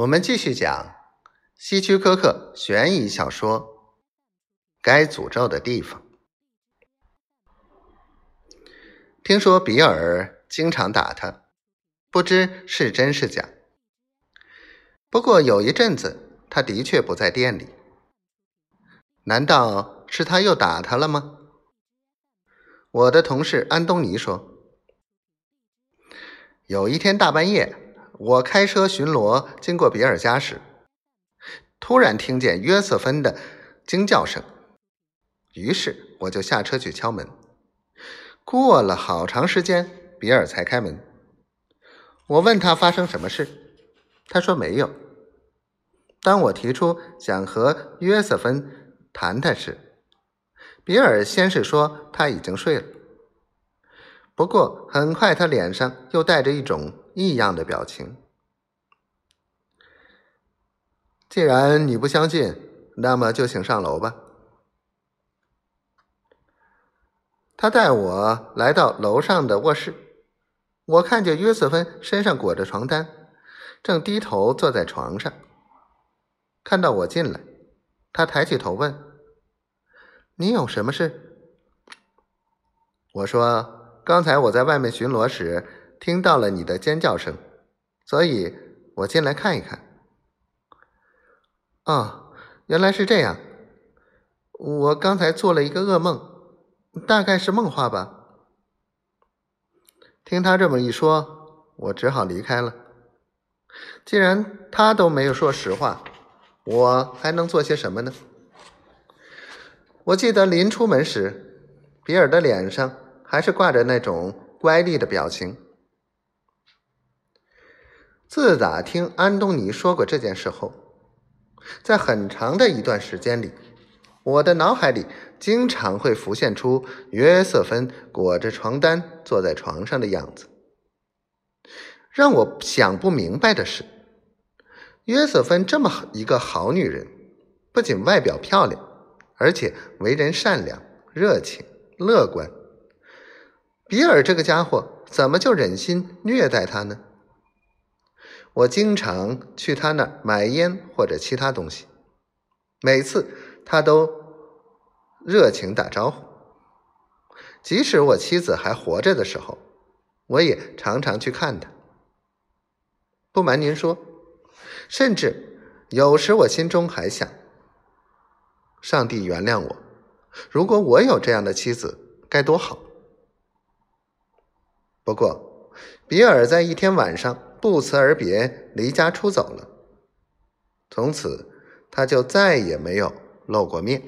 我们继续讲希区柯克悬疑小说《该诅咒的地方》。听说比尔经常打他，不知是真是假。不过有一阵子，他的确不在店里。难道是他又打他了吗？我的同事安东尼说，有一天大半夜。我开车巡逻，经过比尔家时，突然听见约瑟芬的惊叫声，于是我就下车去敲门。过了好长时间，比尔才开门。我问他发生什么事，他说没有。当我提出想和约瑟芬谈谈时，比尔先是说他已经睡了，不过很快他脸上又带着一种。异样的表情。既然你不相信，那么就请上楼吧。他带我来到楼上的卧室，我看见约瑟芬身上裹着床单，正低头坐在床上。看到我进来，他抬起头问：“你有什么事？”我说：“刚才我在外面巡逻时。”听到了你的尖叫声，所以我进来看一看。哦，原来是这样。我刚才做了一个噩梦，大概是梦话吧。听他这么一说，我只好离开了。既然他都没有说实话，我还能做些什么呢？我记得临出门时，比尔的脸上还是挂着那种乖戾的表情。自打听安东尼说过这件事后，在很长的一段时间里，我的脑海里经常会浮现出约瑟芬裹着床单坐在床上的样子。让我想不明白的是，约瑟芬这么一个好女人，不仅外表漂亮，而且为人善良、热情、乐观。比尔这个家伙怎么就忍心虐待他呢？我经常去他那儿买烟或者其他东西，每次他都热情打招呼。即使我妻子还活着的时候，我也常常去看他。不瞒您说，甚至有时我心中还想：上帝原谅我，如果我有这样的妻子，该多好。不过，比尔在一天晚上。不辞而别，离家出走了。从此，他就再也没有露过面。